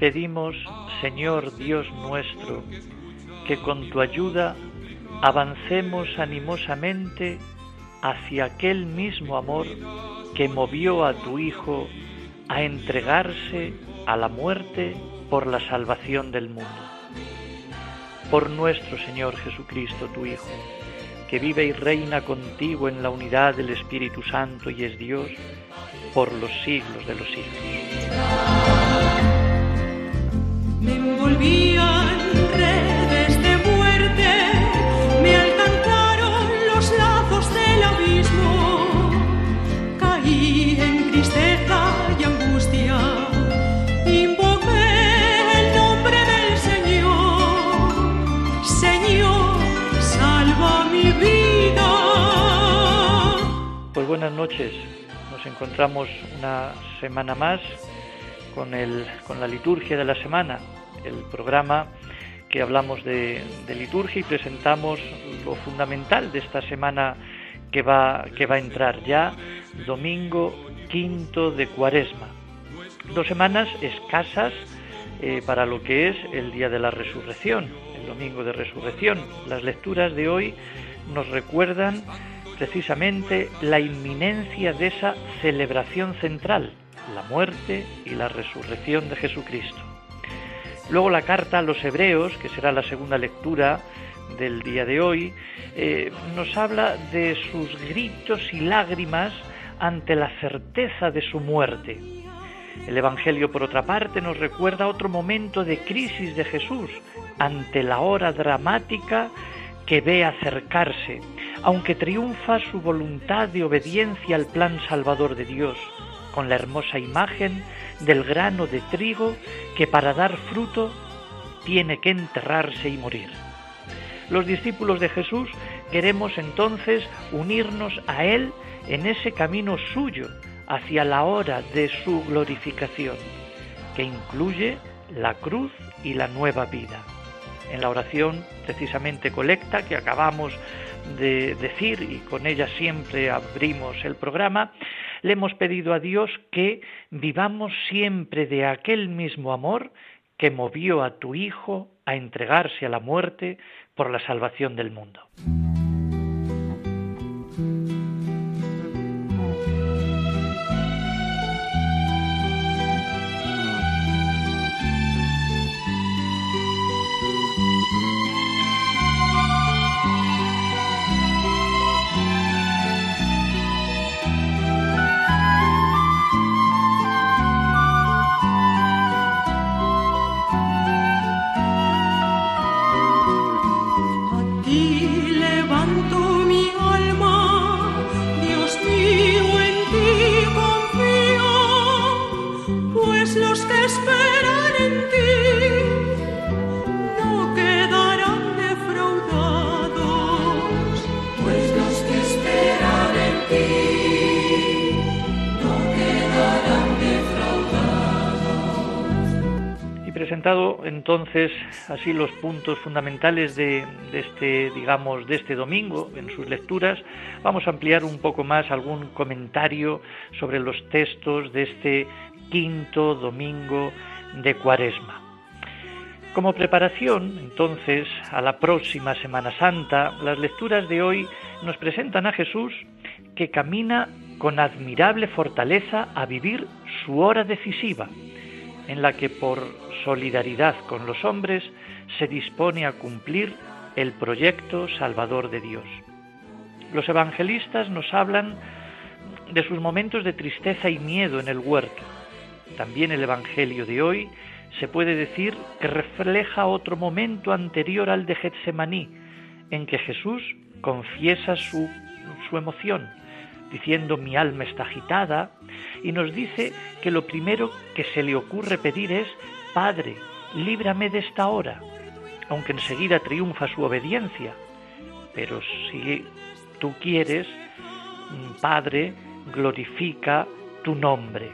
Pedimos, Señor Dios nuestro, que con tu ayuda avancemos animosamente hacia aquel mismo amor que movió a tu Hijo a entregarse a la muerte por la salvación del mundo. Por nuestro Señor Jesucristo, tu Hijo, que vive y reina contigo en la unidad del Espíritu Santo y es Dios por los siglos de los siglos buenas noches, nos encontramos una semana más con, el, con la liturgia de la semana el programa que hablamos de, liturgia y presentamos lo fundamental de esta semana que va, que va a entrar ya, domingo quinto de cuaresma. Dos semanas escasas eh, para lo que es el día de la resurrección, el domingo de resurrección. Las lecturas de hoy nos recuerdan precisamente la inminencia de esa celebración central, la muerte y la resurrección de Jesucristo. Luego la carta a los hebreos, que será la segunda lectura del día de hoy, eh, nos habla de sus gritos y lágrimas ante la certeza de su muerte. El Evangelio, por otra parte, nos recuerda otro momento de crisis de Jesús ante la hora dramática que ve acercarse, aunque triunfa su voluntad de obediencia al plan salvador de Dios, con la hermosa imagen del grano de trigo que para dar fruto tiene que enterrarse y morir. Los discípulos de Jesús queremos entonces unirnos a Él en ese camino suyo hacia la hora de su glorificación, que incluye la cruz y la nueva vida. En la oración precisamente colecta que acabamos de decir y con ella siempre abrimos el programa, le hemos pedido a Dios que vivamos siempre de aquel mismo amor que movió a tu Hijo a entregarse a la muerte por la salvación del mundo. Comentado entonces así los puntos fundamentales de, este, digamos, de este domingo en sus lecturas. Vamos a ampliar un poco más algún comentario sobre los textos de este quinto domingo de Cuaresma. Como preparación, entonces, a la próxima Semana Santa, las lecturas de hoy nos presentan a Jesús que camina con admirable fortaleza a vivir su hora decisiva, en la que por solidaridad con los hombres se dispone a cumplir el proyecto salvador de Dios. Los evangelistas nos hablan de sus momentos de tristeza y miedo en el huerto. También el Evangelio de hoy se puede decir que refleja otro momento anterior al de Getsemaní, en que Jesús confiesa su, su emoción, diciendo mi alma está agitada, y nos dice que lo primero que se le ocurre pedir es, Padre, líbrame de esta hora, aunque enseguida triunfa su obediencia. Pero si tú quieres, Padre, glorifica tu nombre.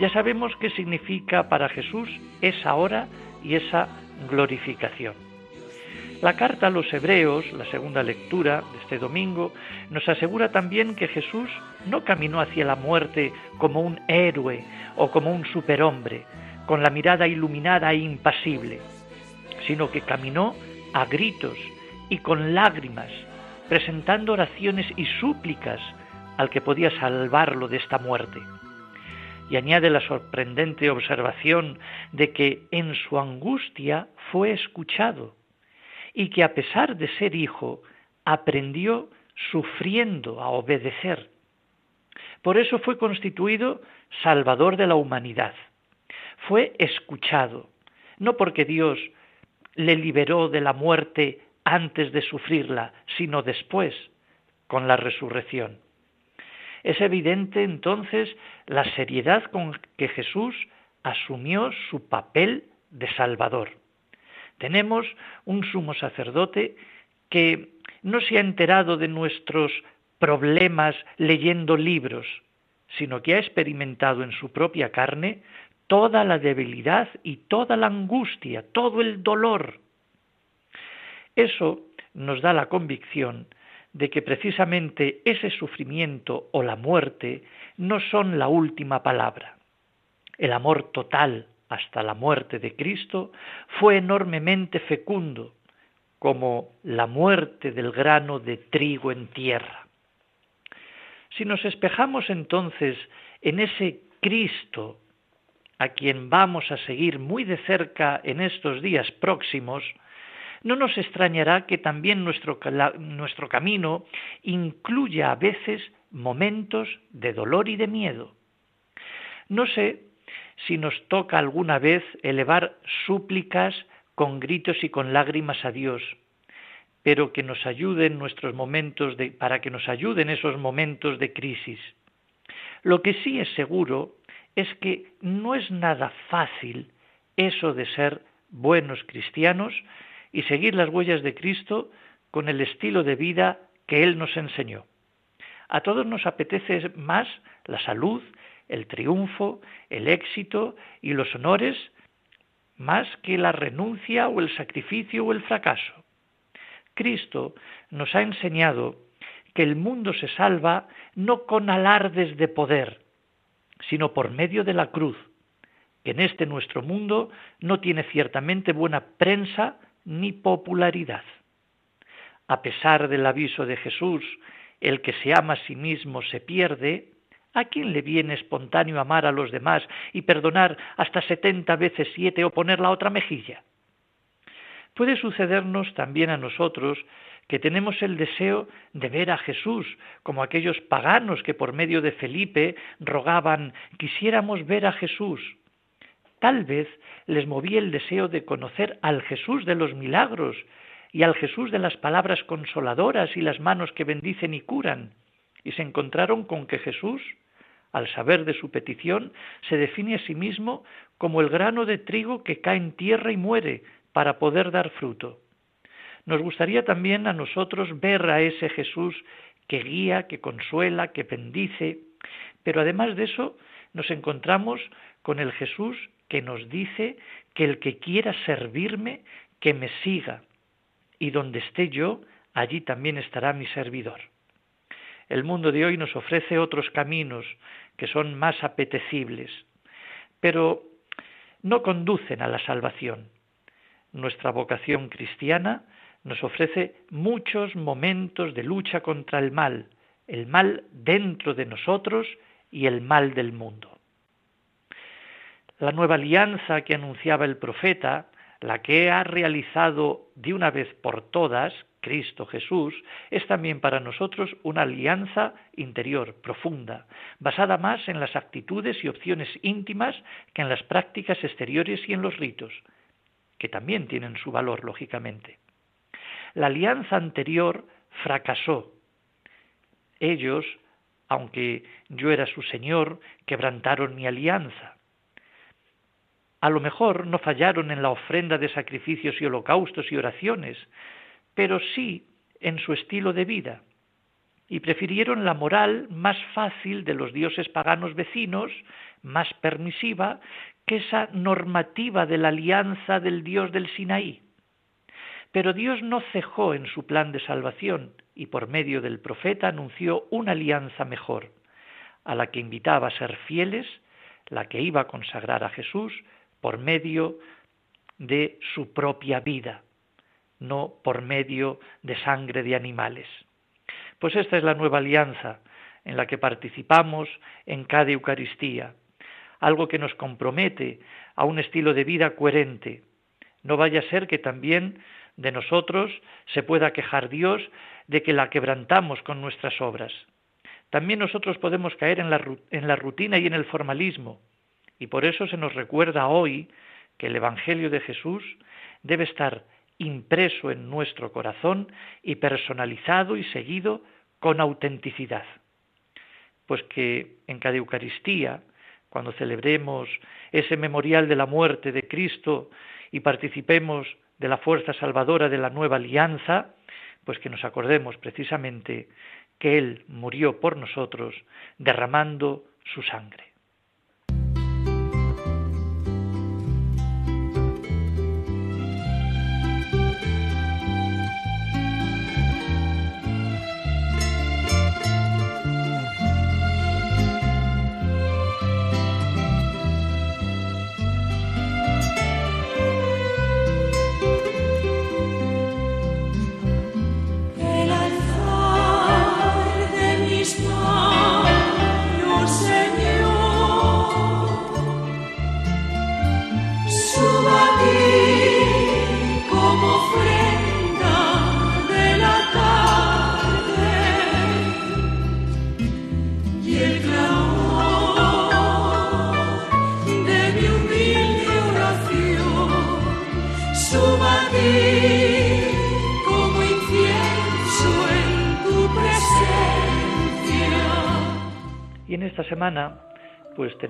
Ya sabemos qué significa para Jesús esa hora y esa glorificación. La carta a los Hebreos, la segunda lectura de este domingo, nos asegura también que Jesús no caminó hacia la muerte como un héroe o como un superhombre, con la mirada iluminada e impasible, sino que caminó a gritos y con lágrimas, presentando oraciones y súplicas al que podía salvarlo de esta muerte. Y añade la sorprendente observación de que en su angustia fue escuchado y que a pesar de ser hijo, aprendió sufriendo a obedecer. Por eso fue constituido Salvador de la humanidad. Fue escuchado, no porque Dios le liberó de la muerte antes de sufrirla, sino después, con la resurrección. Es evidente entonces la seriedad con que Jesús asumió su papel de Salvador. Tenemos un sumo sacerdote que no se ha enterado de nuestros problemas leyendo libros, sino que ha experimentado en su propia carne toda la debilidad y toda la angustia, todo el dolor. Eso nos da la convicción de que precisamente ese sufrimiento o la muerte no son la última palabra. El amor total hasta la muerte de Cristo fue enormemente fecundo, como la muerte del grano de trigo en tierra. Si nos espejamos entonces en ese Cristo a quien vamos a seguir muy de cerca en estos días próximos, no nos extrañará que también nuestro, nuestro camino incluya a veces momentos de dolor y de miedo. No sé si nos toca alguna vez elevar súplicas con gritos y con lágrimas a Dios, pero que nos ayuden nuestros momentos de, para que nos ayuden esos momentos de crisis. Lo que sí es seguro es que no es nada fácil eso de ser buenos cristianos y seguir las huellas de Cristo con el estilo de vida que Él nos enseñó. A todos nos apetece más la salud, el triunfo, el éxito y los honores, más que la renuncia o el sacrificio o el fracaso. Cristo nos ha enseñado que el mundo se salva no con alardes de poder, sino por medio de la cruz, que en este nuestro mundo no tiene ciertamente buena prensa ni popularidad. A pesar del aviso de Jesús, el que se ama a sí mismo se pierde, ¿a quién le viene espontáneo amar a los demás y perdonar hasta setenta veces siete o poner la otra mejilla? Puede sucedernos también a nosotros que tenemos el deseo de ver a Jesús, como aquellos paganos que por medio de Felipe rogaban quisiéramos ver a Jesús. Tal vez les movía el deseo de conocer al Jesús de los milagros y al Jesús de las palabras consoladoras y las manos que bendicen y curan, y se encontraron con que Jesús, al saber de su petición, se define a sí mismo como el grano de trigo que cae en tierra y muere para poder dar fruto. Nos gustaría también a nosotros ver a ese Jesús que guía, que consuela, que bendice, pero además de eso nos encontramos con el Jesús que nos dice que el que quiera servirme, que me siga, y donde esté yo, allí también estará mi servidor. El mundo de hoy nos ofrece otros caminos que son más apetecibles, pero no conducen a la salvación. Nuestra vocación cristiana nos ofrece muchos momentos de lucha contra el mal, el mal dentro de nosotros y el mal del mundo. La nueva alianza que anunciaba el profeta, la que ha realizado de una vez por todas Cristo Jesús, es también para nosotros una alianza interior, profunda, basada más en las actitudes y opciones íntimas que en las prácticas exteriores y en los ritos, que también tienen su valor, lógicamente. La alianza anterior fracasó. Ellos, aunque yo era su Señor, quebrantaron mi alianza. A lo mejor no fallaron en la ofrenda de sacrificios y holocaustos y oraciones, pero sí en su estilo de vida, y prefirieron la moral más fácil de los dioses paganos vecinos, más permisiva, que esa normativa de la alianza del dios del Sinaí. Pero Dios no cejó en su plan de salvación y por medio del profeta anunció una alianza mejor, a la que invitaba a ser fieles, la que iba a consagrar a Jesús por medio de su propia vida, no por medio de sangre de animales. Pues esta es la nueva alianza en la que participamos en cada Eucaristía, algo que nos compromete a un estilo de vida coherente. No vaya a ser que también de nosotros se pueda quejar Dios de que la quebrantamos con nuestras obras. También nosotros podemos caer en la, en la rutina y en el formalismo, y por eso se nos recuerda hoy que el Evangelio de Jesús debe estar impreso en nuestro corazón y personalizado y seguido con autenticidad. Pues que en cada Eucaristía, cuando celebremos ese memorial de la muerte de Cristo y participemos de la fuerza salvadora de la nueva alianza, pues que nos acordemos precisamente que Él murió por nosotros derramando su sangre.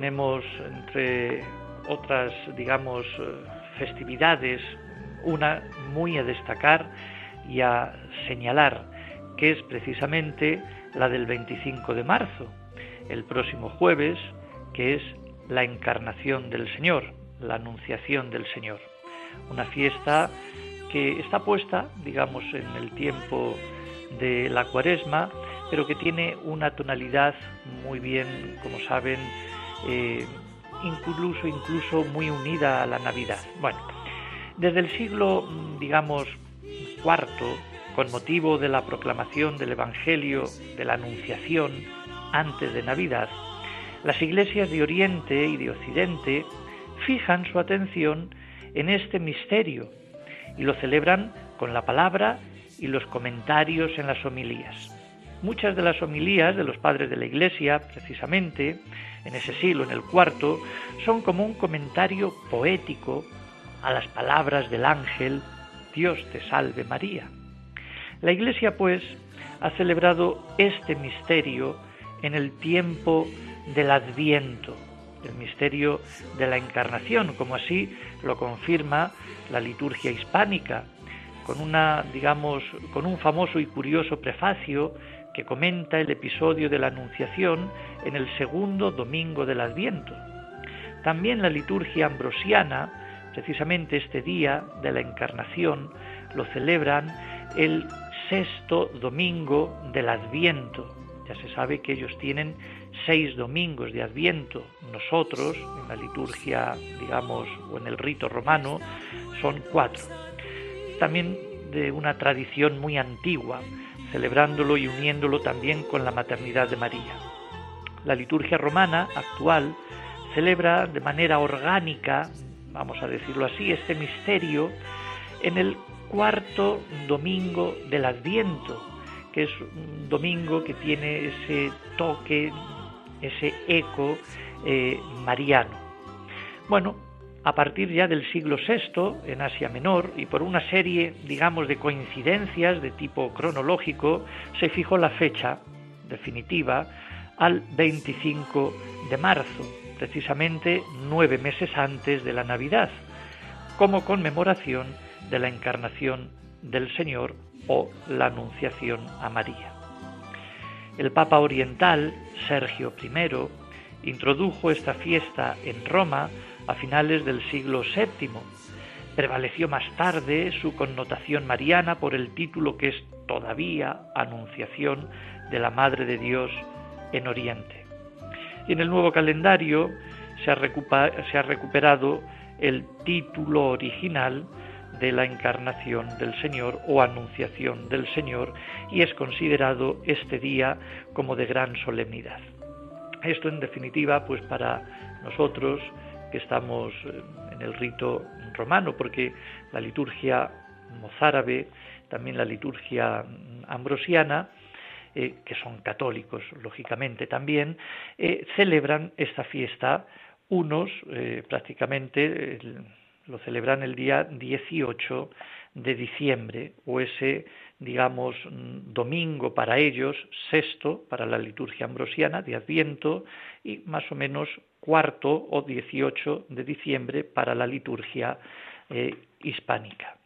Tenemos entre otras, digamos, eh, festividades, una muy a destacar y a señalar, que es precisamente la del 25 de marzo, el próximo jueves, que es la encarnación del Señor, la anunciación del Señor. Una fiesta que está puesta, digamos, en el tiempo de la cuaresma, pero que tiene una tonalidad muy bien, como saben, eh, incluso, incluso muy unida a la Navidad. Bueno, desde el siglo, digamos, cuarto, con motivo de la proclamación del Evangelio de la Anunciación antes de Navidad, las iglesias de Oriente y de Occidente fijan su atención en este misterio y lo celebran con la palabra y los comentarios en las homilías. Muchas de las homilías de los padres de la Iglesia, precisamente, en ese siglo, en el cuarto, son como un comentario poético a las palabras del ángel, Dios te salve María. La Iglesia, pues, ha celebrado este misterio en el tiempo del Adviento, el misterio de la Encarnación, como así lo confirma la liturgia hispánica, con una, digamos, con un famoso y curioso prefacio que comenta el episodio de la Anunciación en el segundo domingo del Adviento. También la liturgia ambrosiana, precisamente este día de la encarnación, lo celebran el sexto domingo del Adviento. Ya se sabe que ellos tienen seis domingos de Adviento. Nosotros, en la liturgia, digamos, o en el rito romano, son cuatro. También de una tradición muy antigua, celebrándolo y uniéndolo también con la maternidad de María. La liturgia romana actual celebra de manera orgánica, vamos a decirlo así, este misterio en el cuarto domingo del Adviento, que es un domingo que tiene ese toque, ese eco eh, mariano. Bueno, a partir ya del siglo VI en Asia Menor y por una serie, digamos, de coincidencias de tipo cronológico, se fijó la fecha definitiva al 25 de marzo, precisamente nueve meses antes de la Navidad, como conmemoración de la encarnación del Señor o la Anunciación a María. El Papa Oriental, Sergio I, introdujo esta fiesta en Roma a finales del siglo VII. Prevaleció más tarde su connotación mariana por el título que es todavía Anunciación de la Madre de Dios en Oriente. Y en el nuevo calendario se ha, se ha recuperado el título original de la encarnación del Señor o anunciación del Señor y es considerado este día como de gran solemnidad. Esto en definitiva pues para nosotros que estamos eh, en el rito romano, porque la liturgia mozárabe, también la liturgia ambrosiana, eh, que son católicos, lógicamente también, eh, celebran esta fiesta, unos prácticamente lo celebran el día 18 de diciembre, o ese, digamos, domingo para ellos, sexto para la liturgia ambrosiana de Adviento, y más o menos cuarto o 18 de diciembre para la liturgia eh, hispánica.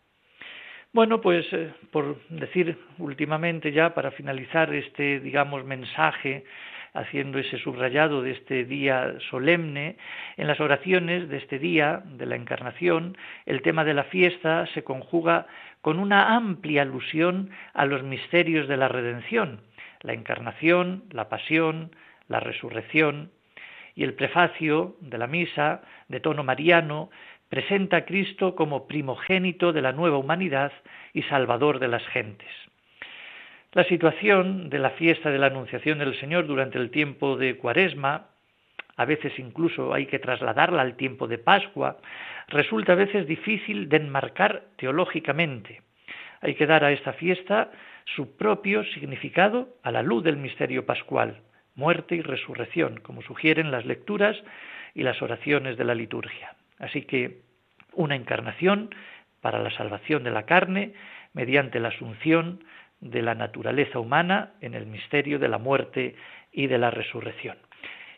Bueno, pues eh, por decir últimamente ya para finalizar este, digamos, mensaje haciendo ese subrayado de este día solemne, en las oraciones de este día de la Encarnación, el tema de la fiesta se conjuga con una amplia alusión a los misterios de la redención, la Encarnación, la Pasión, la Resurrección, y el prefacio de la misa, de tono mariano, presenta a Cristo como primogénito de la nueva humanidad y salvador de las gentes. La situación de la fiesta de la Anunciación del Señor durante el tiempo de Cuaresma, a veces incluso hay que trasladarla al tiempo de Pascua, resulta a veces difícil de enmarcar teológicamente. Hay que dar a esta fiesta su propio significado a la luz del misterio pascual muerte y resurrección, como sugieren las lecturas y las oraciones de la liturgia. Así que una encarnación para la salvación de la carne mediante la asunción de la naturaleza humana en el misterio de la muerte y de la resurrección.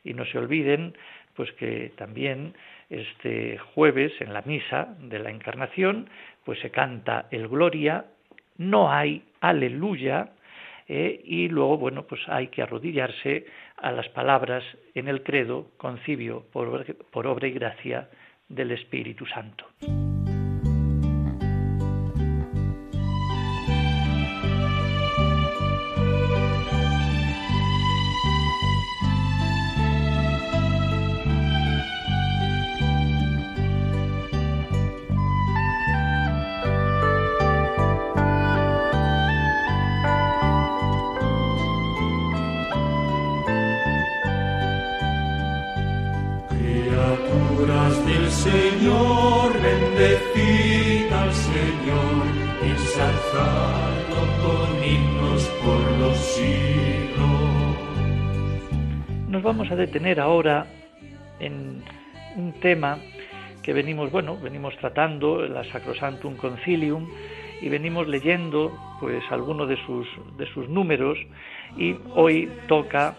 Y no se olviden pues que también este jueves en la misa de la encarnación pues se canta el gloria, no hay aleluya eh, y luego, bueno, pues hay que arrodillarse a las palabras en el credo, concibio por obra y gracia del Espíritu Santo. Detener ahora en un tema que venimos, bueno, venimos tratando, la Sacrosantum Concilium, y venimos leyendo pues algunos de sus, de sus números y hoy toca,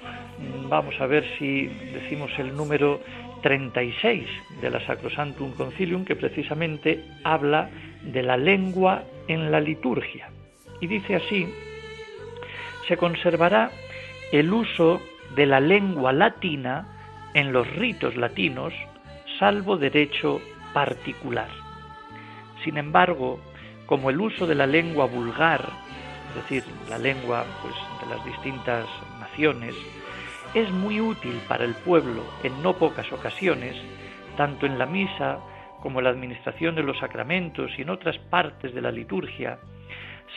vamos a ver si decimos el número 36 de la Sacrosantum Concilium, que precisamente habla de la lengua en la liturgia. Y dice así, se conservará el uso de la lengua latina en los ritos latinos, salvo derecho particular. Sin embargo, como el uso de la lengua vulgar, es decir, la lengua pues, de las distintas naciones, es muy útil para el pueblo en no pocas ocasiones, tanto en la misa como en la administración de los sacramentos y en otras partes de la liturgia,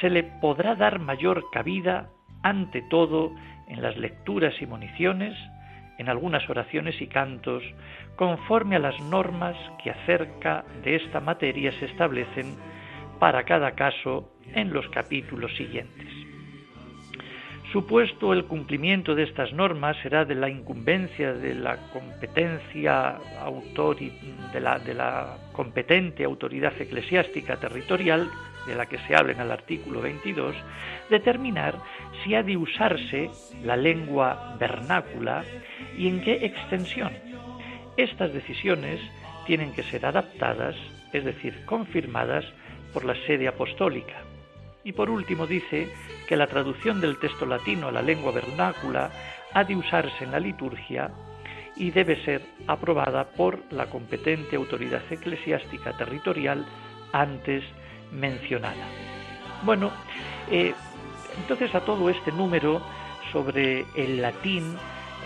se le podrá dar mayor cabida, ante todo, en las lecturas y municiones, en algunas oraciones y cantos, conforme a las normas que acerca de esta materia se establecen para cada caso en los capítulos siguientes. Supuesto el cumplimiento de estas normas será de la incumbencia de la competencia de la, de la competente autoridad eclesiástica territorial de la que se habla en el artículo 22, determinar si ha de usarse la lengua vernácula y en qué extensión. Estas decisiones tienen que ser adaptadas, es decir, confirmadas por la sede apostólica. Y por último dice que la traducción del texto latino a la lengua vernácula ha de usarse en la liturgia y debe ser aprobada por la competente autoridad eclesiástica territorial antes mencionada. Bueno, eh, entonces a todo este número sobre el latín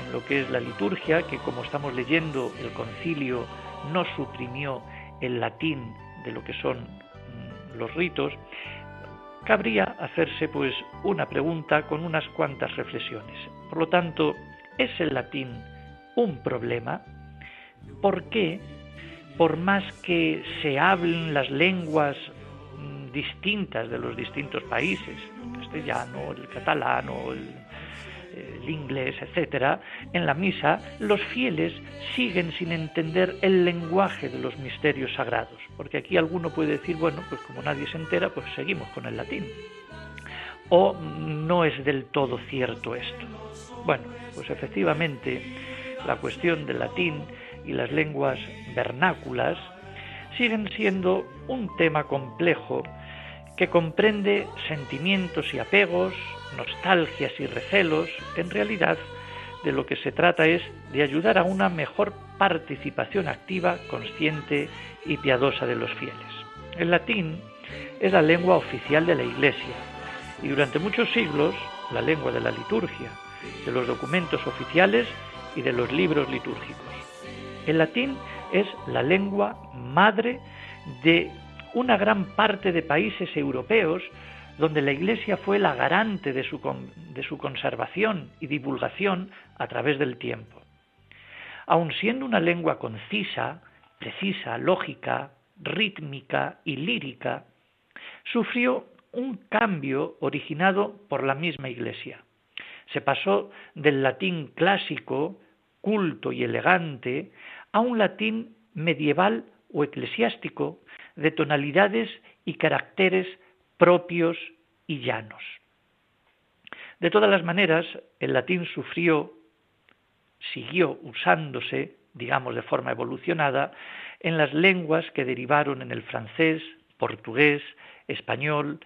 en lo que es la liturgia, que como estamos leyendo el concilio no suprimió el latín de lo que son mm, los ritos, cabría hacerse pues una pregunta con unas cuantas reflexiones. Por lo tanto, ¿es el latín un problema? ¿Por qué, por más que se hablen las lenguas distintas de los distintos países, el castellano, el catalán o el el inglés, etcétera, en la misa los fieles siguen sin entender el lenguaje de los misterios sagrados, porque aquí alguno puede decir, bueno, pues como nadie se entera, pues seguimos con el latín. O no es del todo cierto esto. Bueno, pues efectivamente la cuestión del latín y las lenguas vernáculas siguen siendo un tema complejo que comprende sentimientos y apegos, nostalgias y recelos, en realidad de lo que se trata es de ayudar a una mejor participación activa, consciente y piadosa de los fieles. El latín es la lengua oficial de la Iglesia y durante muchos siglos la lengua de la liturgia, de los documentos oficiales y de los libros litúrgicos. El latín la lengua madre de una gran parte de países europeos donde la Iglesia fue la garante de su, de su conservación y divulgación a través del tiempo. Aun siendo una lengua concisa, precisa, lógica, rítmica y lírica, sufrió un cambio originado por la misma Iglesia. Se pasó del latín clásico, culto y elegante, a un latín medieval o eclesiástico de tonalidades y caracteres propios y llanos. De todas las maneras, el latín sufrió, siguió usándose, digamos de forma evolucionada, en las lenguas que derivaron en el francés, portugués, español,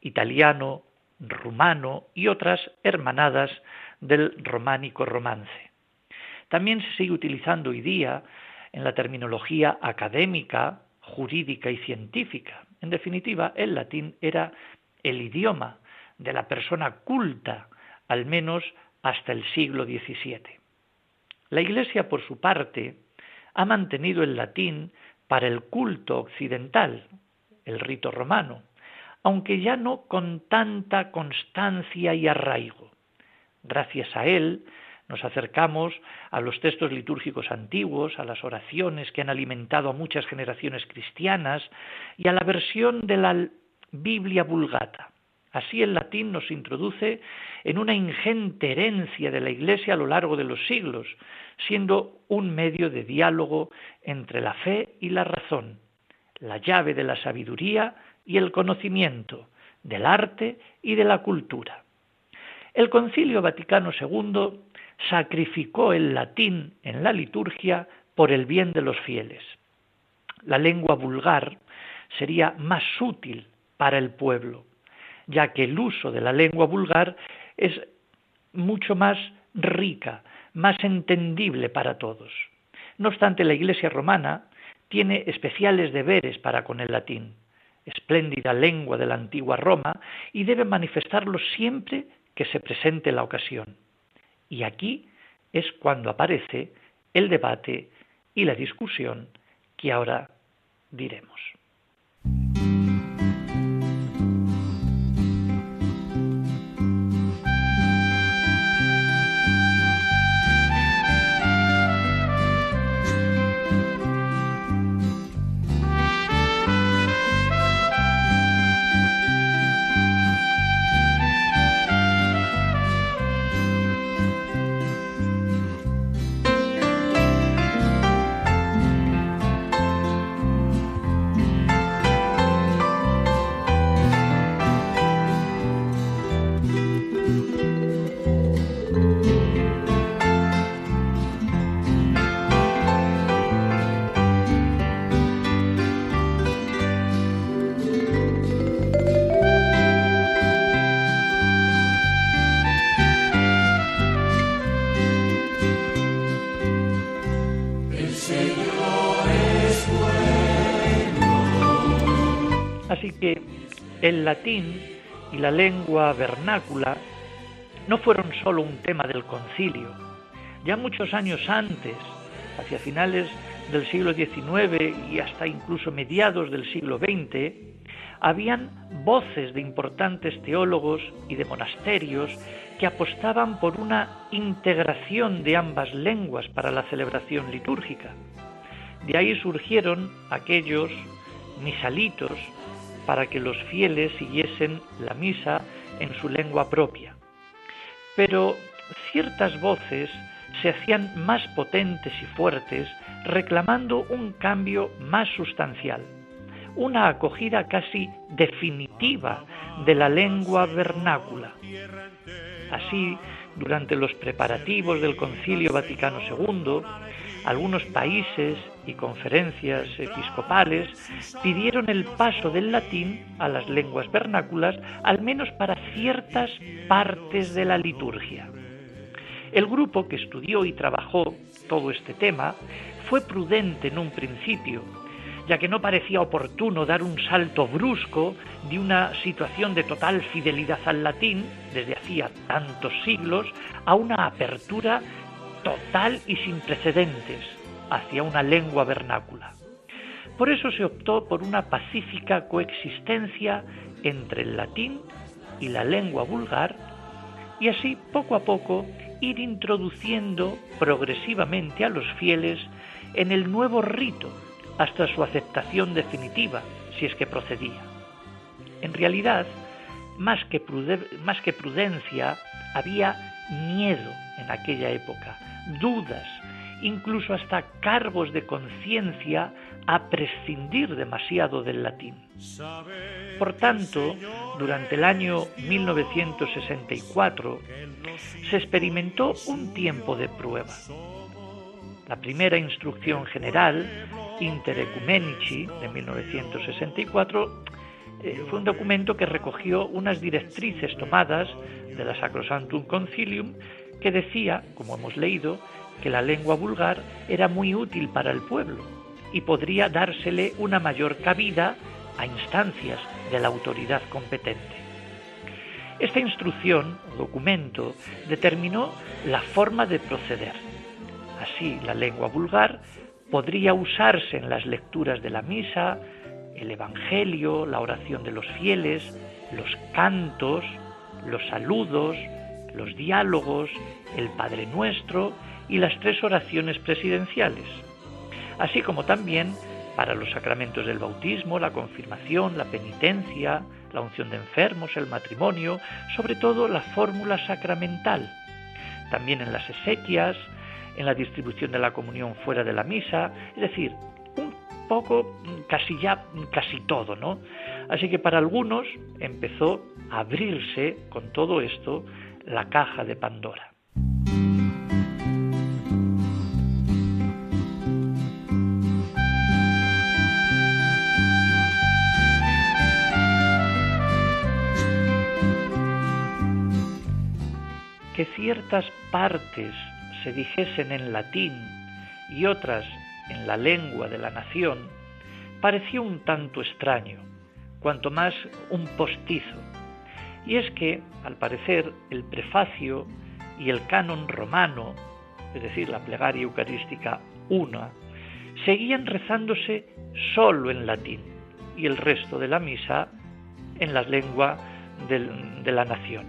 italiano, rumano y otras hermanadas del románico romance. También se sigue utilizando hoy día en la terminología académica, jurídica y científica. En definitiva, el latín era el idioma de la persona culta, al menos hasta el siglo XVII. La Iglesia, por su parte, ha mantenido el latín para el culto occidental, el rito romano, aunque ya no con tanta constancia y arraigo. Gracias a él nos acercamos a los textos litúrgicos antiguos, a las oraciones que han alimentado a muchas generaciones cristianas y a la versión de la Biblia Vulgata. Así el latín nos introduce en una ingente herencia de la Iglesia a lo largo de los siglos, siendo un medio de diálogo entre la fe y la razón, la llave de la sabiduría y el conocimiento, del arte y de la cultura. El Concilio Vaticano II sacrificó el latín en la liturgia por el bien de los fieles. La lengua vulgar sería más útil para el pueblo, ya que el uso de la lengua vulgar es mucho más rica, más entendible para todos. No obstante, la Iglesia romana tiene especiales deberes para con el latín, espléndida lengua de la antigua Roma, y debe manifestarlo siempre que se presente la ocasión. Y aquí es cuando aparece el debate y la discusión que ahora diremos. El latín y la lengua vernácula no fueron solo un tema del concilio. Ya muchos años antes, hacia finales del siglo XIX y hasta incluso mediados del siglo XX, habían voces de importantes teólogos y de monasterios que apostaban por una integración de ambas lenguas para la celebración litúrgica. De ahí surgieron aquellos misalitos para que los fieles siguiesen la misa en su lengua propia. Pero ciertas voces se hacían más potentes y fuertes reclamando un cambio más sustancial, una acogida casi definitiva de la lengua vernácula. Así, durante los preparativos del Concilio Vaticano II, algunos países y conferencias episcopales pidieron el paso del latín a las lenguas vernáculas, al menos para ciertas partes de la liturgia. El grupo que estudió y trabajó todo este tema fue prudente en un principio, ya que no parecía oportuno dar un salto brusco de una situación de total fidelidad al latín, desde hacía tantos siglos, a una apertura total y sin precedentes hacia una lengua vernácula. Por eso se optó por una pacífica coexistencia entre el latín y la lengua vulgar y así poco a poco ir introduciendo progresivamente a los fieles en el nuevo rito hasta su aceptación definitiva, si es que procedía. En realidad, más que, prudencia, había miedo en aquella época, dudas, incluso hasta cargos de conciencia a prescindir demasiado del latín. Por tanto, durante el año 1964 se experimentó un tiempo de prueba. La primera instrucción general, Interecumenici, de 1964, eh, fue un documento que recogió unas directrices tomadas de la Sacrosanctum Concilium que decía, como hemos leído, que la lengua vulgar era muy útil para el pueblo y podría dársele una mayor cabida a instancias de la autoridad competente. Esta instrucción o documento determinó la forma de proceder. Así, la lengua vulgar podría usarse en las lecturas de la misa, el Evangelio, la oración de los fieles, los cantos, los saludos, los diálogos, el Padre Nuestro y las tres oraciones presidenciales, así como también para los sacramentos del bautismo, la confirmación, la penitencia, la unción de enfermos, el matrimonio, sobre todo la fórmula sacramental, también en las exequias, en la distribución de la comunión fuera de la misa, es decir, un poco, casi ya, casi todo, ¿no? Así que para algunos empezó a abrirse con todo esto la caja de Pandora. que ciertas partes se dijesen en latín y otras en la lengua de la nación, pareció un tanto extraño, cuanto más un postizo. Y es que, al parecer, el prefacio y el canon romano, es decir, la plegaria eucarística una, seguían rezándose solo en latín y el resto de la misa en la lengua de la nación.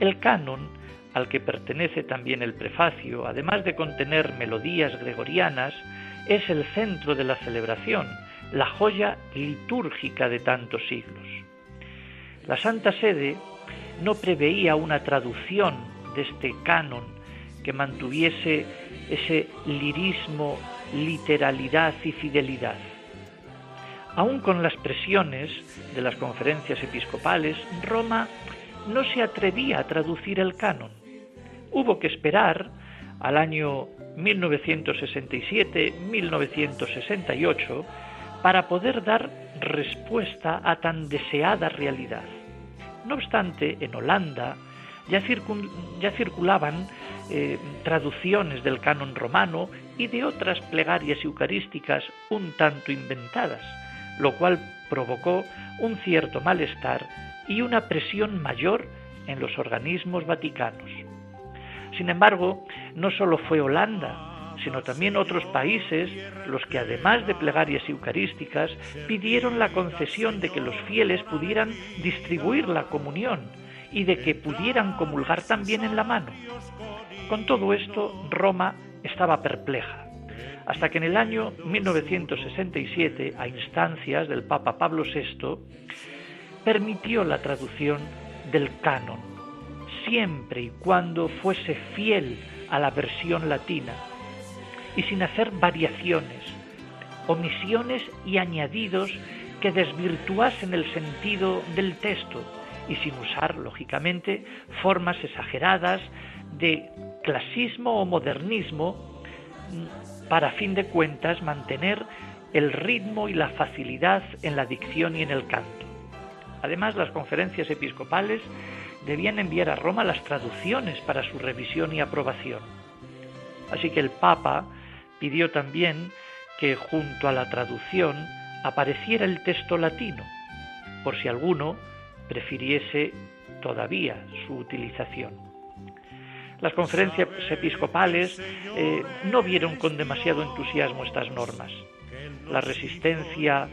El canon, al que pertenece también el prefacio, además de contener melodías gregorianas, es el centro de la celebración, la joya litúrgica de tantos siglos. La Santa Sede no preveía una traducción de este canon que mantuviese ese lirismo, literalidad y fidelidad. Aún con las presiones de las conferencias episcopales, Roma no se atrevía a traducir el canon. Hubo que esperar al año 1967-1968 para poder dar respuesta a tan deseada realidad. No obstante, en Holanda ya, circulaban eh, traducciones del canon romano y de otras plegarias eucarísticas un tanto inventadas, lo cual provocó un cierto malestar y una presión mayor en los organismos vaticanos. Sin embargo, no solo fue Holanda, sino también otros países los que además de plegarias eucarísticas pidieron la concesión de que los fieles pudieran distribuir la comunión y de que pudieran comulgar también en la mano. Con todo esto, Roma estaba perpleja, hasta que en el año 1967, a instancias del Papa Pablo VI, permitió la traducción del canon, siempre y cuando fuese fiel a la versión latina y sin hacer variaciones, omisiones y añadidos que desvirtuasen el sentido del texto y sin usar, lógicamente, formas exageradas de clasismo o modernismo mm, para, a fin de cuentas, mantener el ritmo y la facilidad en la dicción y en el canto. Además, las conferencias episcopales debían enviar a Roma las traducciones para su revisión y aprobación. Así que el Papa pidió también que junto a la traducción apareciera el texto latino, por si alguno prefiriese todavía su utilización. Las conferencias episcopales eh, no vieron con demasiado entusiasmo estas normas. La resistencia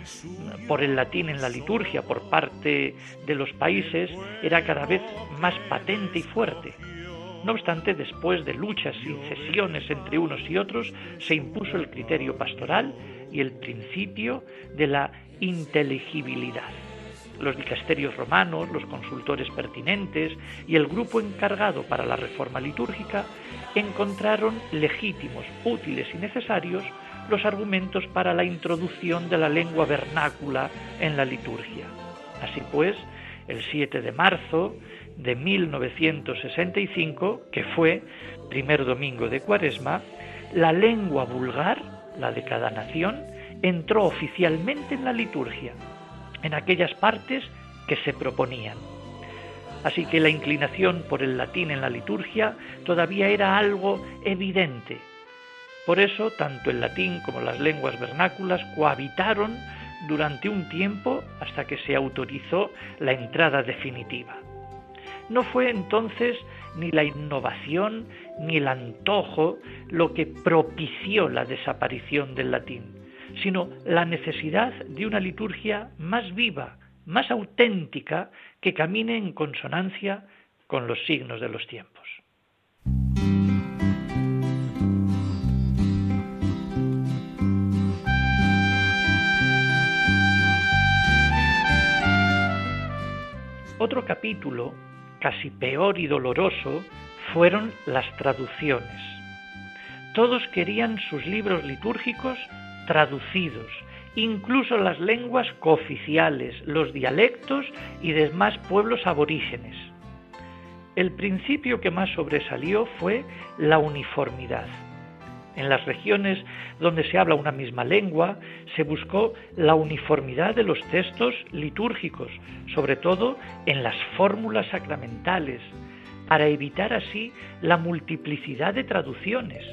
por el latín en la liturgia por parte de los países era cada vez más patente y fuerte. No obstante, después de luchas y cesiones entre unos y otros, se impuso el criterio pastoral y el principio de la inteligibilidad. Los dicasterios romanos, los consultores pertinentes y el grupo encargado para la reforma litúrgica encontraron legítimos, útiles y necesarios los argumentos para la introducción de la lengua vernácula en la liturgia. Así pues, el 7 de marzo de 1965, que fue primer domingo de Cuaresma, la lengua vulgar, la de cada nación, entró oficialmente en la liturgia, en aquellas partes que se proponían. Así que la inclinación por el latín en la liturgia todavía era algo evidente. Por eso, tanto el latín como las lenguas vernáculas cohabitaron durante un tiempo hasta que se autorizó la entrada definitiva. No fue entonces ni la innovación ni el antojo lo que propició la desaparición del latín, sino la necesidad de una liturgia más viva, más auténtica, que camine en consonancia con los signos de los tiempos. Otro capítulo casi peor y doloroso, fueron las traducciones. Todos querían sus libros litúrgicos traducidos, incluso las lenguas cooficiales, los dialectos y demás pueblos aborígenes. El principio que más sobresalió fue la uniformidad. En las regiones donde se habla una misma lengua, se buscó la uniformidad de los textos litúrgicos, sobre todo en las fórmulas sacramentales, para evitar así la multiplicidad de traducciones.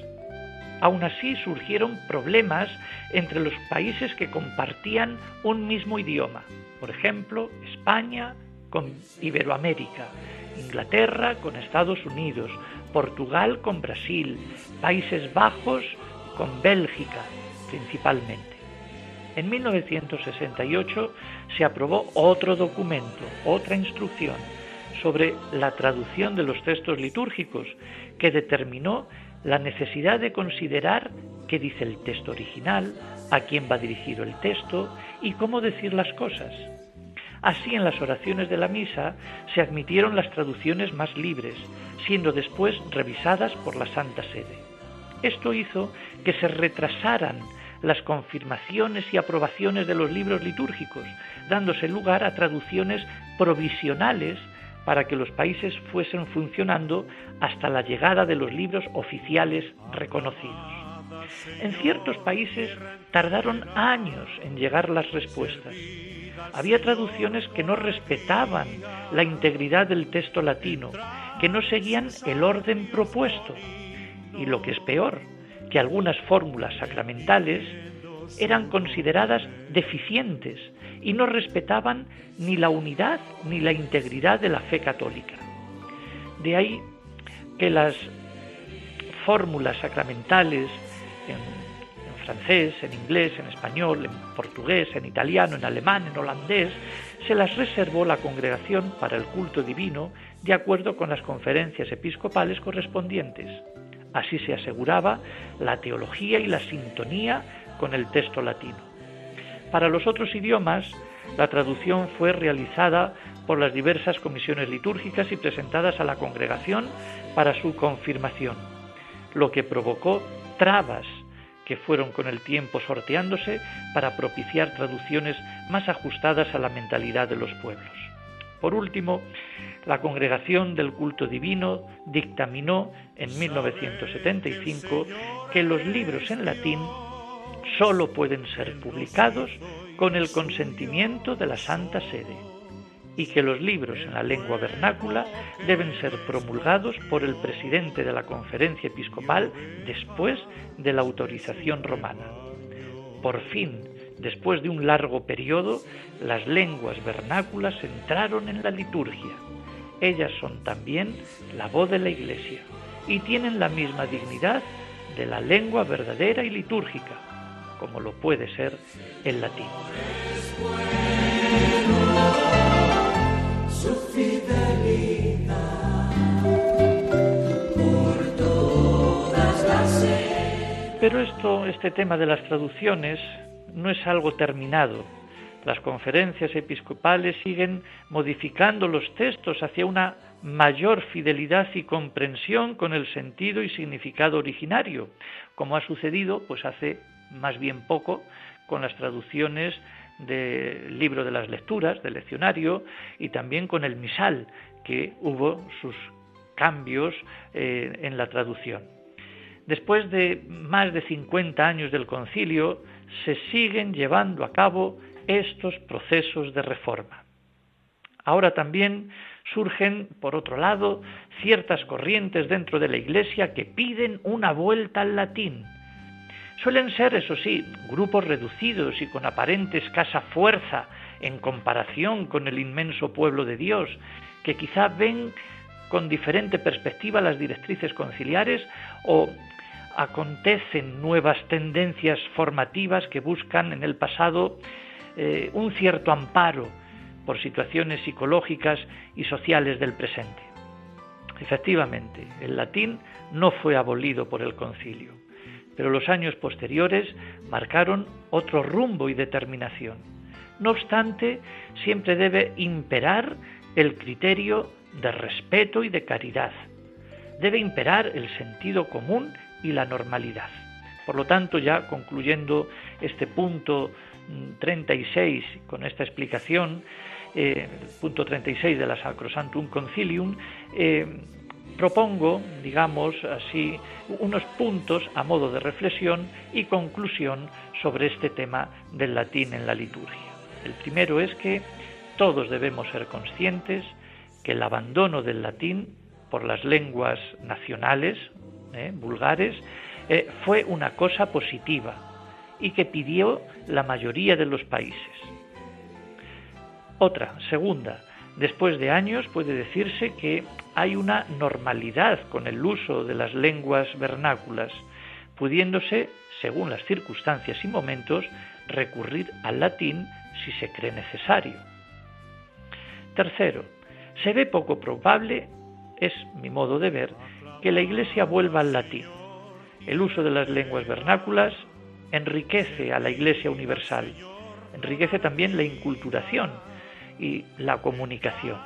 Aún así surgieron problemas entre los países que compartían un mismo idioma. Por ejemplo, España con Iberoamérica, Inglaterra con Estados Unidos, Portugal con Brasil, Países Bajos con Bélgica principalmente. En 1968 se aprobó otro documento, otra instrucción sobre la traducción de los textos litúrgicos que determinó la necesidad de considerar qué dice el texto original, a quién va dirigido el texto y cómo decir las cosas. Así en las oraciones de la misa se admitieron las traducciones más libres, siendo después revisadas por la Santa Sede. Esto hizo que se retrasaran las confirmaciones y aprobaciones de los libros litúrgicos, dándose lugar a traducciones provisionales para que los países fuesen funcionando hasta la llegada de los libros oficiales reconocidos. En ciertos países tardaron años en llegar las respuestas. Había traducciones que no respetaban la integridad del texto latino, que no seguían el orden propuesto. Y lo que es peor, que algunas fórmulas sacramentales eran consideradas deficientes y no respetaban ni la unidad ni la integridad de la fe católica. De ahí que las fórmulas sacramentales en, francés, en inglés, en español, en portugués, en italiano, en alemán, en holandés, se las reservó la congregación para el culto divino de acuerdo con las conferencias episcopales correspondientes. Así se aseguraba la teología y la sintonía con el texto latino. Para los otros idiomas, la traducción fue realizada por las diversas comisiones litúrgicas y presentadas a la congregación para su confirmación, lo que provocó trabas que fueron con el tiempo sorteándose para propiciar traducciones más ajustadas a la mentalidad de los pueblos. Por último, la Congregación del Culto Divino dictaminó en 1975 que los libros en latín sólo pueden ser publicados con el consentimiento de la Santa Sede y que los libros en la lengua vernácula deben ser promulgados por el presidente de la conferencia episcopal después de la autorización romana. Por fin, después de un largo periodo, las lenguas vernáculas entraron en la liturgia. Ellas son también la voz de la Iglesia y tienen la misma dignidad de la lengua verdadera y litúrgica, como lo puede ser el latín. Pero esto, este tema de las traducciones no es algo terminado. Las conferencias episcopales siguen modificando los textos hacia una mayor fidelidad y comprensión con el sentido y significado originario, como ha sucedido pues hace más bien poco con las traducciones del libro de las lecturas, del leccionario, y también con el misal, que hubo sus cambios eh, en la traducción. Después de más de 50 años del concilio, se siguen llevando a cabo estos procesos de reforma. Ahora también surgen, por otro lado, ciertas corrientes dentro de la Iglesia que piden una vuelta al latín, Suelen ser, eso sí, grupos reducidos y con aparente escasa fuerza en comparación con el inmenso pueblo de Dios, que quizá ven con diferente perspectiva las directrices conciliares o acontecen nuevas tendencias formativas que buscan en el pasado eh, un cierto amparo por situaciones psicológicas y sociales del presente. Efectivamente, el latín no fue abolido por el concilio pero los años posteriores marcaron otro rumbo y determinación. No obstante, siempre debe imperar el criterio de respeto y de caridad. Debe imperar el sentido común y la normalidad. Por lo tanto, ya concluyendo este punto 36 mm, con esta explicación, eh, punto 36 de la Sacrosantum Concilium, eh, propongo, digamos así, unos puntos a modo de reflexión y conclusión sobre este tema del latín en la liturgia. El primero es que todos debemos ser conscientes que el abandono del latín por las lenguas nacionales, eh, vulgares, eh, fue una cosa positiva y que pidió la mayoría de los países. Otra, segunda, después de años puede decirse que hay una normalidad con el uso de las lenguas vernáculas, pudiéndose, según las circunstancias y momentos, recurrir al latín si se cree necesario. Tercero, se ve poco probable, es mi modo de ver, que la Iglesia vuelva al latín. El uso de las lenguas vernáculas enriquece a la Iglesia universal, enriquece también la inculturación y la comunicación.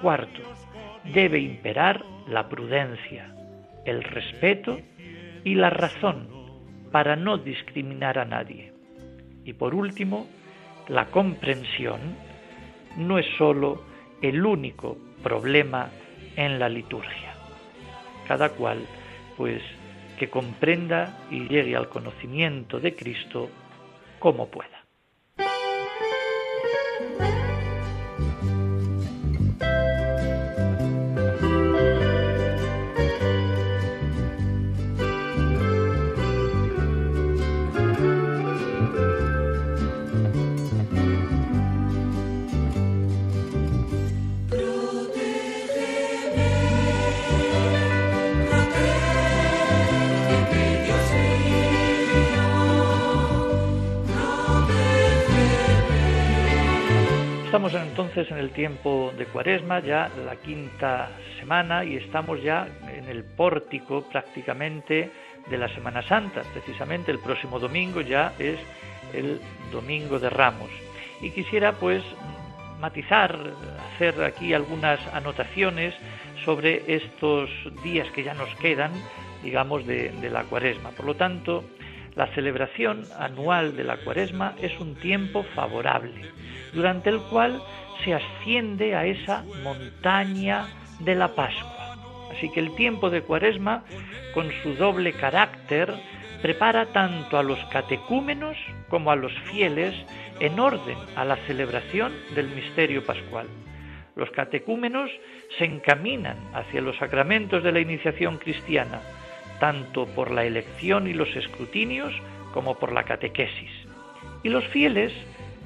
Cuarto, debe imperar la prudencia, el respeto y la razón para no discriminar a nadie. Y por último, la comprensión no es sólo el único problema en la liturgia. Cada cual, pues, que comprenda y llegue al conocimiento de Cristo como pueda. Estamos entonces en el tiempo de Cuaresma, ya la quinta semana, y estamos ya en el pórtico prácticamente de la Semana Santa. Precisamente el próximo domingo ya es el Domingo de Ramos. Y quisiera pues matizar, hacer aquí algunas anotaciones sobre estos días que ya nos quedan, digamos, de, la Cuaresma. Por lo tanto, la celebración anual de la Cuaresma es un tiempo favorable durante el cual se asciende a esa montaña de la Pascua. Así que el tiempo de Cuaresma, con su doble carácter, prepara tanto a los catecúmenos como a los fieles en orden a la celebración del misterio pascual. Los catecúmenos se encaminan hacia los sacramentos de la iniciación cristiana, tanto por la elección y los escrutinios como por la catequesis. Y los fieles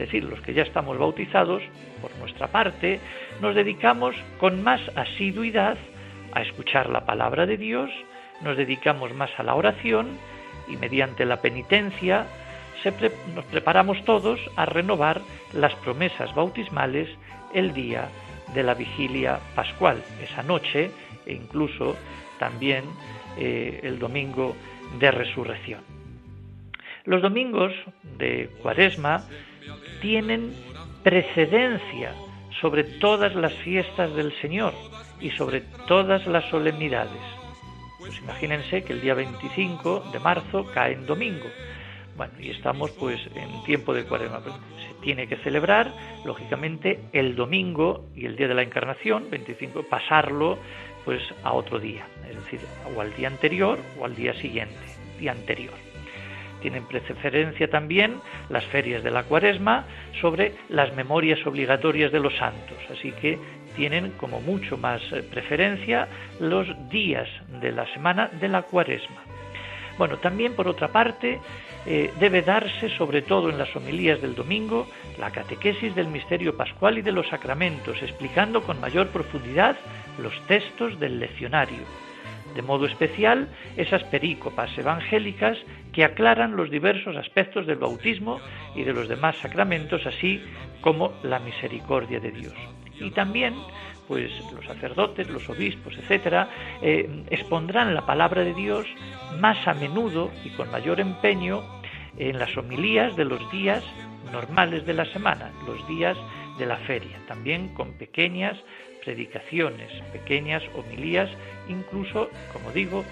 es decir, los que ya estamos bautizados, por nuestra parte, nos dedicamos con más asiduidad a escuchar la palabra de Dios, nos dedicamos más a la oración y mediante la penitencia nos preparamos todos a renovar las promesas bautismales el día de la vigilia pascual, esa noche e incluso también eh, el domingo de resurrección. Los domingos de cuaresma tienen precedencia sobre todas las fiestas del Señor y sobre todas las solemnidades. Pues imagínense que el día 25 de marzo cae en domingo. Bueno, y estamos pues en tiempo de cuaresma. Se tiene que celebrar, lógicamente, el domingo y el día de la encarnación, 25, pasarlo a otro día, es decir, o al día anterior o al día siguiente, día anterior. Tienen preferencia también las ferias de la cuaresma sobre las memorias obligatorias de los santos, así que tienen como mucho más eh, preferencia los días de la semana de la cuaresma. Bueno, también por otra parte eh, debe darse, sobre todo en las homilías del domingo, la catequesis del misterio pascual y de los sacramentos, explicando con mayor profundidad los textos del leccionario de modo especial esas perícopas evangélicas que aclaran los diversos aspectos del bautismo y de los demás sacramentos, así como la misericordia de Dios. Y también, pues los sacerdotes, los obispos, etcétera, eh, expondrán la palabra de Dios más a menudo y con mayor empeño en las homilías de los días normales de la semana, los días de la feria, también con pequeñas predicaciones, pequeñas homilías, incluso, como digo,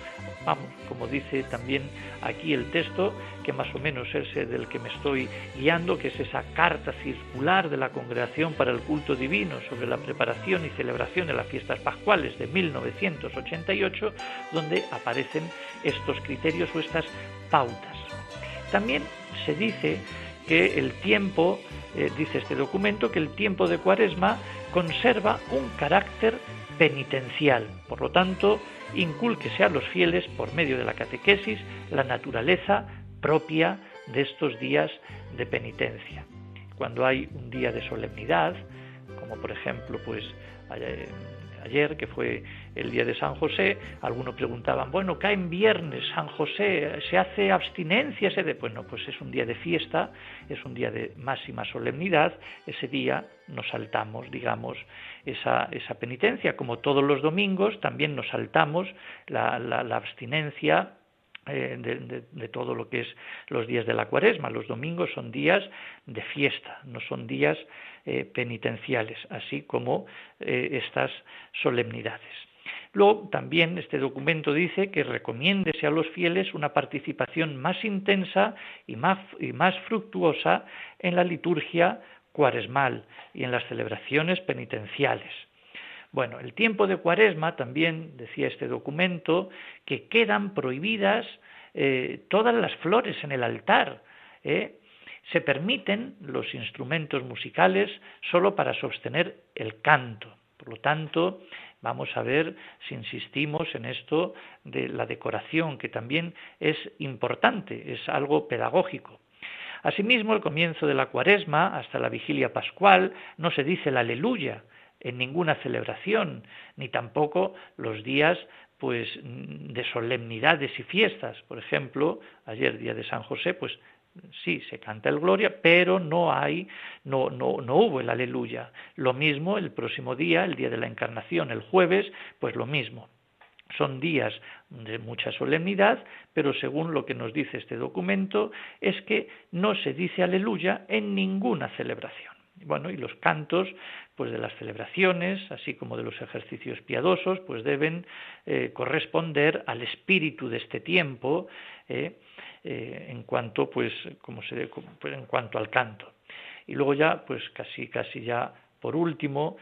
vamos, como dice también aquí el texto, que más o menos es el del que me estoy guiando, que es esa carta circular de la Congregación para el Culto Divino sobre la preparación y celebración de las fiestas pascuales de 1988, donde aparecen estos criterios o estas pautas. También se dice que el tiempo, eh, dice este documento, que el tiempo de Cuaresma conserva un carácter penitencial. Por lo tanto, incúlquese a los fieles por medio de la catequesis la naturaleza propia de estos días de penitencia. Cuando hay un día de solemnidad, como por ejemplo, pues ayer, que fue el día de San José, algunos preguntaban, bueno, cae en viernes San José, ¿se hace abstinencia ese de? Bueno, pues es un día de fiesta, es un día de máxima solemnidad, ese día nos saltamos, digamos, esa, esa penitencia, como todos los domingos también nos saltamos la, la abstinencia eh, de, todo lo que es los días de la cuaresma. Los domingos son días de fiesta, no son días eh, penitenciales, así como eh, estas solemnidades. Luego también este documento dice que recomiéndese a los fieles una participación más intensa y más, fructuosa en la liturgia cuaresmal y en las celebraciones penitenciales. Bueno, el tiempo de cuaresma también, decía este documento, que quedan prohibidas eh, todas las flores en el altar. ¿eh? Se permiten los instrumentos musicales solo para sostener el canto. Por lo tanto, vamos a ver si insistimos en esto de la decoración, que también es importante, es algo pedagógico. Asimismo, el comienzo de la cuaresma hasta la vigilia pascual no se dice el aleluya, en ninguna celebración, ni tampoco los días pues de solemnidades y fiestas. Por ejemplo, ayer día de San José, pues sí, se canta el Gloria, pero no hay, no, no, no hubo el Aleluya. Lo mismo el próximo día, el día de la Encarnación, el jueves, pues lo mismo. Son días de mucha solemnidad, pero según lo que nos dice este documento, es que no se dice aleluya en ninguna celebración. Bueno, y los cantos pues de las celebraciones, así como de los ejercicios piadosos, pues deben eh, corresponder al espíritu de este tiempo eh, eh, en cuanto pues como se en cuanto al canto. Y luego ya pues casi casi ya por último,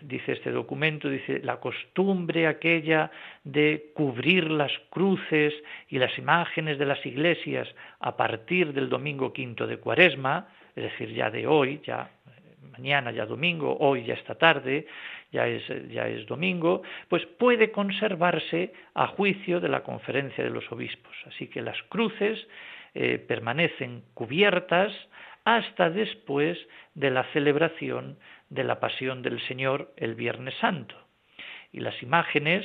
dice este documento, dice la costumbre aquella de cubrir las cruces y las imágenes de las iglesias a partir del domingo quinto de Cuaresma, es decir, ya de hoy, ya mañana ya domingo, hoy ya esta tarde, ya es, ya es domingo, pues puede conservarse a juicio de la conferencia de los obispos. Así que las cruces eh, permanecen cubiertas hasta después de la celebración de la pasión del Señor el Viernes Santo y las imágenes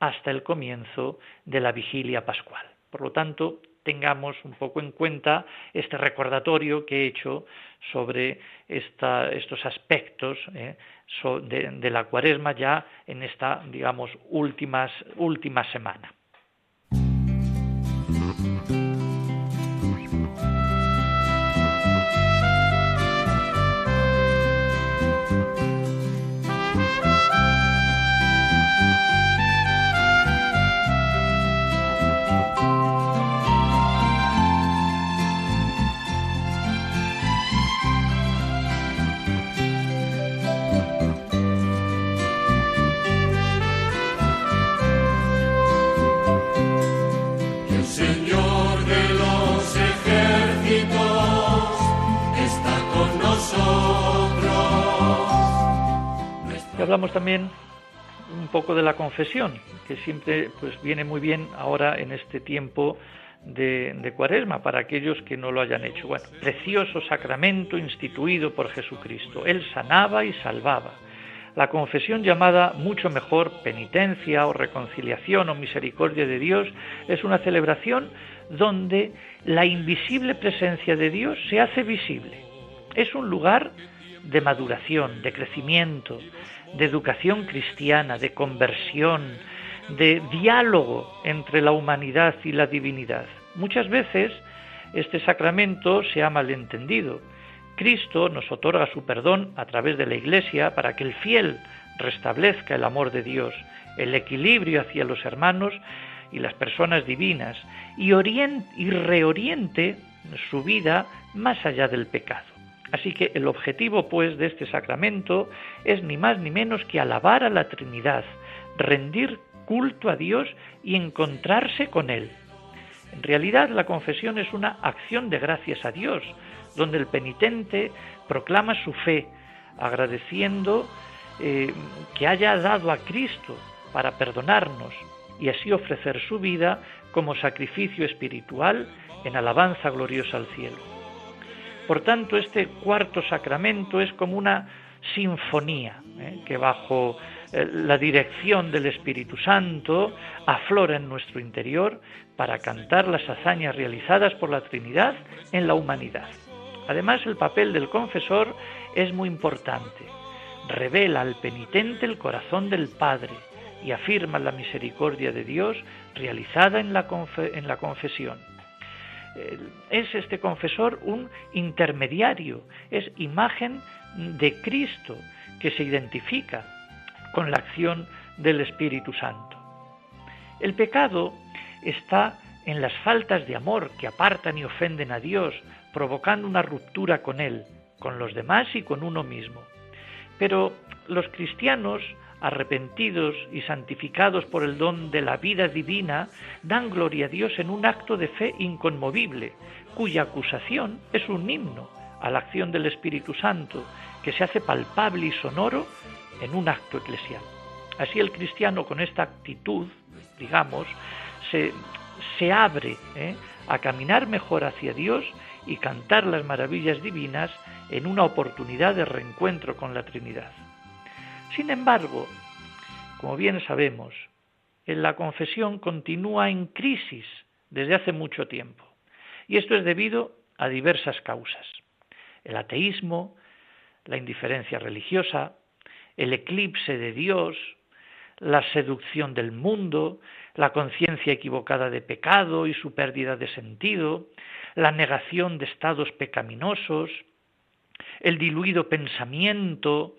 hasta el comienzo de la vigilia pascual. Por lo tanto, tengamos un poco en cuenta este recordatorio que he hecho sobre estos aspectos eh, de, de, la cuaresma ya en esta, digamos, últimas, última semana. Hablamos también un poco de la confesión, que siempre pues viene muy bien ahora en este tiempo de, de, cuaresma para aquellos que no lo hayan hecho. Bueno, precioso sacramento instituido por Jesucristo. Él sanaba y salvaba. La confesión llamada mucho mejor penitencia o reconciliación o misericordia de Dios es una celebración donde la invisible presencia de Dios se hace visible. Es un lugar de maduración, de crecimiento, de educación cristiana, de conversión, de diálogo entre la humanidad y la divinidad. Muchas veces este sacramento se ha malentendido. Cristo nos otorga su perdón a través de la Iglesia para que el fiel restablezca el amor de Dios, el equilibrio hacia los hermanos y las personas divinas y, y reoriente su vida más allá del pecado. Así que el objetivo, pues, de este sacramento es ni más ni menos que alabar a la Trinidad, rendir culto a Dios y encontrarse con Él. En realidad, la confesión es una acción de gracias a Dios donde el penitente proclama su fe, agradeciendo eh, que haya dado a Cristo para perdonarnos y así ofrecer su vida como sacrificio espiritual en alabanza gloriosa al cielo. Por tanto, este cuarto sacramento es como una sinfonía ¿eh? que bajo eh, la dirección del Espíritu Santo aflora en nuestro interior para cantar las hazañas realizadas por la Trinidad en la humanidad. Además, el papel del confesor es muy importante. Revela al penitente el corazón del Padre y afirma la misericordia de Dios realizada en la, en la confesión. Es este confesor un intermediario, es imagen de Cristo que se identifica con la acción del Espíritu Santo. El pecado está en las faltas de amor que apartan y ofenden a Dios, provocando una ruptura con Él, con los demás y con uno mismo. Pero los cristianos, arrepentidos y santificados por el don de la vida divina, dan gloria a Dios en un acto de fe inconmovible, cuya acusación es un himno a la acción del Espíritu Santo, que se hace palpable y sonoro en un acto eclesial. Así el cristiano con esta actitud, digamos, se, abre ¿eh? a caminar mejor hacia Dios y cantar las maravillas divinas en una oportunidad de reencuentro con la Trinidad. Sin embargo, como bien sabemos, en la confesión continúa en crisis desde hace mucho tiempo. Y esto es debido a diversas causas. El ateísmo, la indiferencia religiosa, el eclipse de Dios, la seducción del mundo, la conciencia equivocada de pecado y su pérdida de sentido, la negación de estados pecaminosos, el diluido pensamiento,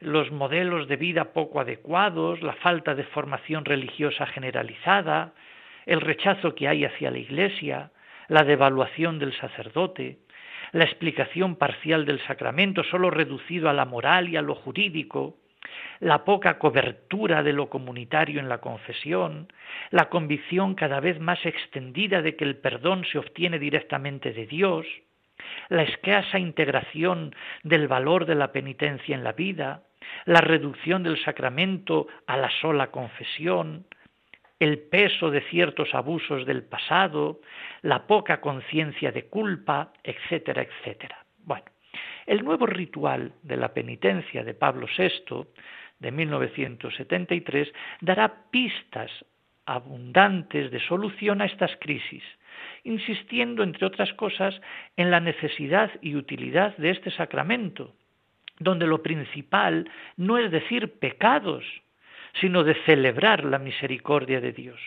los modelos de vida poco adecuados, la falta de formación religiosa generalizada, el rechazo que hay hacia la Iglesia, la devaluación del sacerdote, la explicación parcial del sacramento solo reducido a la moral y a lo jurídico, la poca cobertura de lo comunitario en la confesión, la convicción cada vez más extendida de que el perdón se obtiene directamente de Dios, la escasa integración del valor de la penitencia en la vida, la reducción del sacramento a la sola confesión, el peso de ciertos abusos del pasado, la poca conciencia de culpa, etcétera, etcétera. Bueno, el nuevo ritual de la penitencia de Pablo VI de 1973 dará pistas abundantes de solución a estas crisis, insistiendo, entre otras cosas, en la necesidad y utilidad de este sacramento, donde lo principal no es decir pecados, sino de celebrar la misericordia de Dios.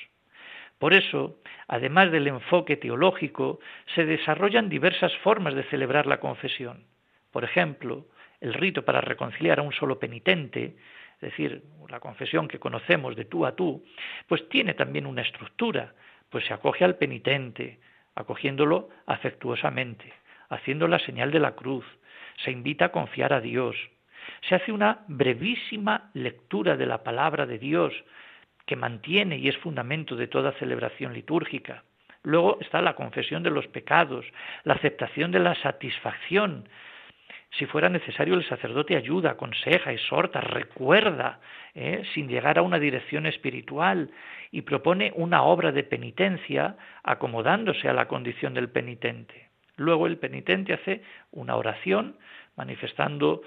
Por eso, además del enfoque teológico, se desarrollan diversas formas de celebrar la confesión. Por ejemplo, el rito para reconciliar a un solo penitente, es decir, la confesión que conocemos de tú a tú, pues tiene también una estructura, pues se acoge al penitente, acogiéndolo afectuosamente, haciendo la señal de la cruz, se invita a confiar a Dios, se hace una brevísima lectura de la palabra de Dios que mantiene y es fundamento de toda celebración litúrgica. Luego está la confesión de los pecados, la aceptación de la satisfacción. Si fuera necesario, el sacerdote ayuda, aconseja, exhorta, recuerda, ¿eh? sin llegar a una dirección espiritual, y propone una obra de penitencia acomodándose a la condición del penitente. Luego el penitente hace una oración manifestando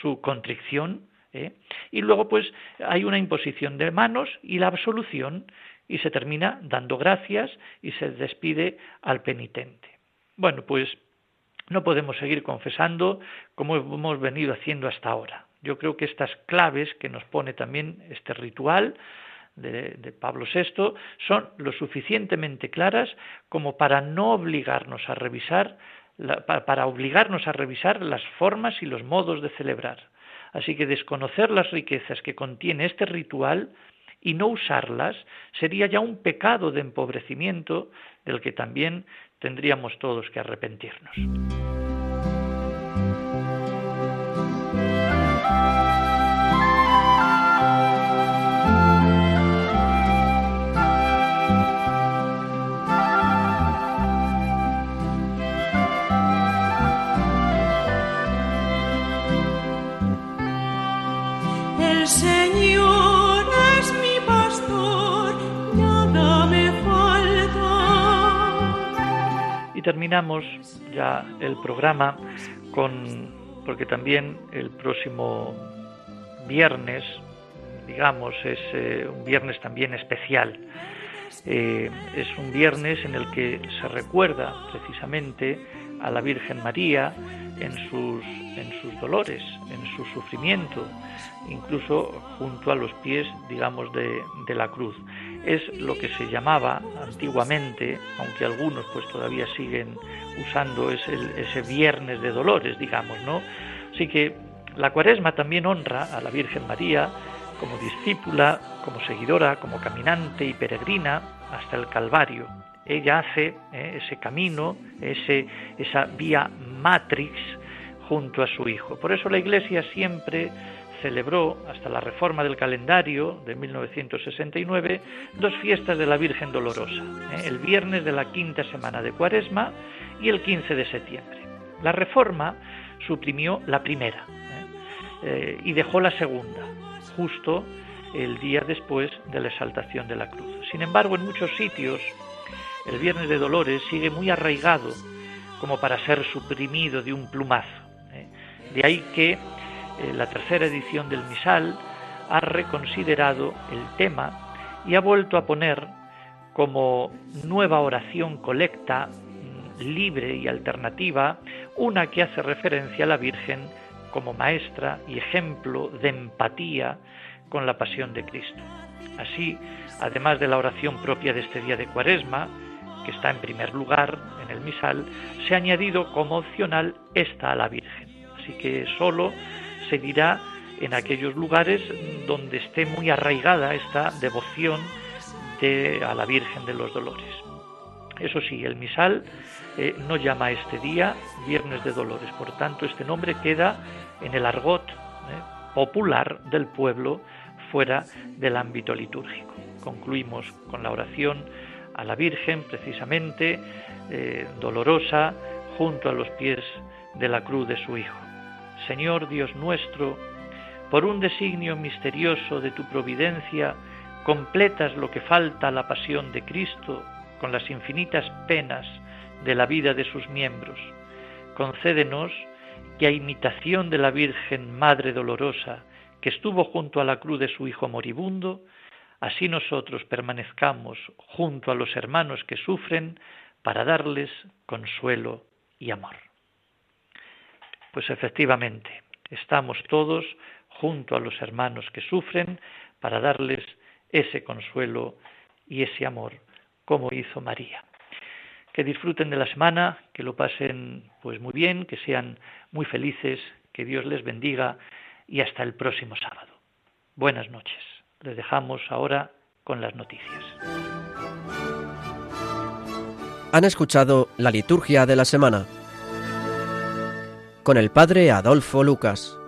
su contrición ¿eh? y luego pues hay una imposición de manos y la absolución y se termina dando gracias y se despide al penitente. Bueno, pues no podemos seguir confesando como hemos venido haciendo hasta ahora. Yo creo que estas claves que nos pone también este ritual de, Pablo VI son lo suficientemente claras como para no obligarnos a revisar para obligarnos a revisar las formas y los modos de celebrar. Así que desconocer las riquezas que contiene este ritual y no usarlas sería ya un pecado de empobrecimiento del que también tendríamos todos que arrepentirnos. Y terminamos ya el programa con, porque también el próximo viernes, digamos, es eh, un viernes también especial. Eh, es un viernes en el que se recuerda precisamente a la Virgen María en sus, en sus dolores, en su sufrimiento, incluso junto a los pies, digamos, de, de la cruz. Es lo que se llamaba antiguamente, aunque algunos pues todavía siguen usando ese, ese viernes de dolores, digamos, ¿no? Así que la cuaresma también honra a la Virgen María como discípula, como seguidora, como caminante y peregrina hasta el Calvario. Ella hace eh, ese camino, ese, esa vía matrix junto a su Hijo. Por eso la Iglesia siempre celebró, hasta la reforma del calendario de 1969, dos fiestas de la Virgen Dolorosa, eh, el viernes de la quinta semana de Cuaresma y el 15 de septiembre. La reforma suprimió la primera eh, y dejó la segunda, justo el día después de la exaltación de la cruz. Sin embargo, en muchos sitios el Viernes de Dolores sigue muy arraigado como para ser suprimido de un plumazo. ¿eh? De ahí que eh, la tercera edición del Misal ha reconsiderado el tema y ha vuelto a poner como nueva oración colecta, mm, libre y alternativa, una que hace referencia a la Virgen como maestra y ejemplo de empatía con la pasión de Cristo. Así, además de la oración propia de este día de Cuaresma, que está en primer lugar en el misal, se ha añadido como opcional esta a la Virgen. Así que solo se dirá en aquellos lugares donde esté muy arraigada esta devoción de, a la Virgen de los Dolores. Eso sí, el misal eh, no llama a este día Viernes de Dolores, por tanto este nombre queda en el argot eh, popular del pueblo fuera del ámbito litúrgico. Concluimos con la oración a la Virgen, precisamente, eh, dolorosa, junto a los pies de la cruz de su Hijo. Señor Dios nuestro, por un designio misterioso de tu providencia, completas lo que falta a la pasión de Cristo con las infinitas penas de la vida de sus miembros. Concédenos que a imitación de la Virgen Madre Dolorosa, que estuvo junto a la cruz de su Hijo moribundo, así nosotros permanezcamos junto a los hermanos que sufren para darles consuelo y amor. Pues efectivamente, estamos todos junto a los hermanos que sufren para darles ese consuelo y ese amor, como hizo María. Que disfruten de la semana, que lo pasen pues muy bien, que sean muy felices, que Dios les bendiga y hasta el próximo sábado. Buenas noches. Les dejamos ahora con las noticias. Han escuchado la liturgia de la semana con el padre Adolfo Lucas.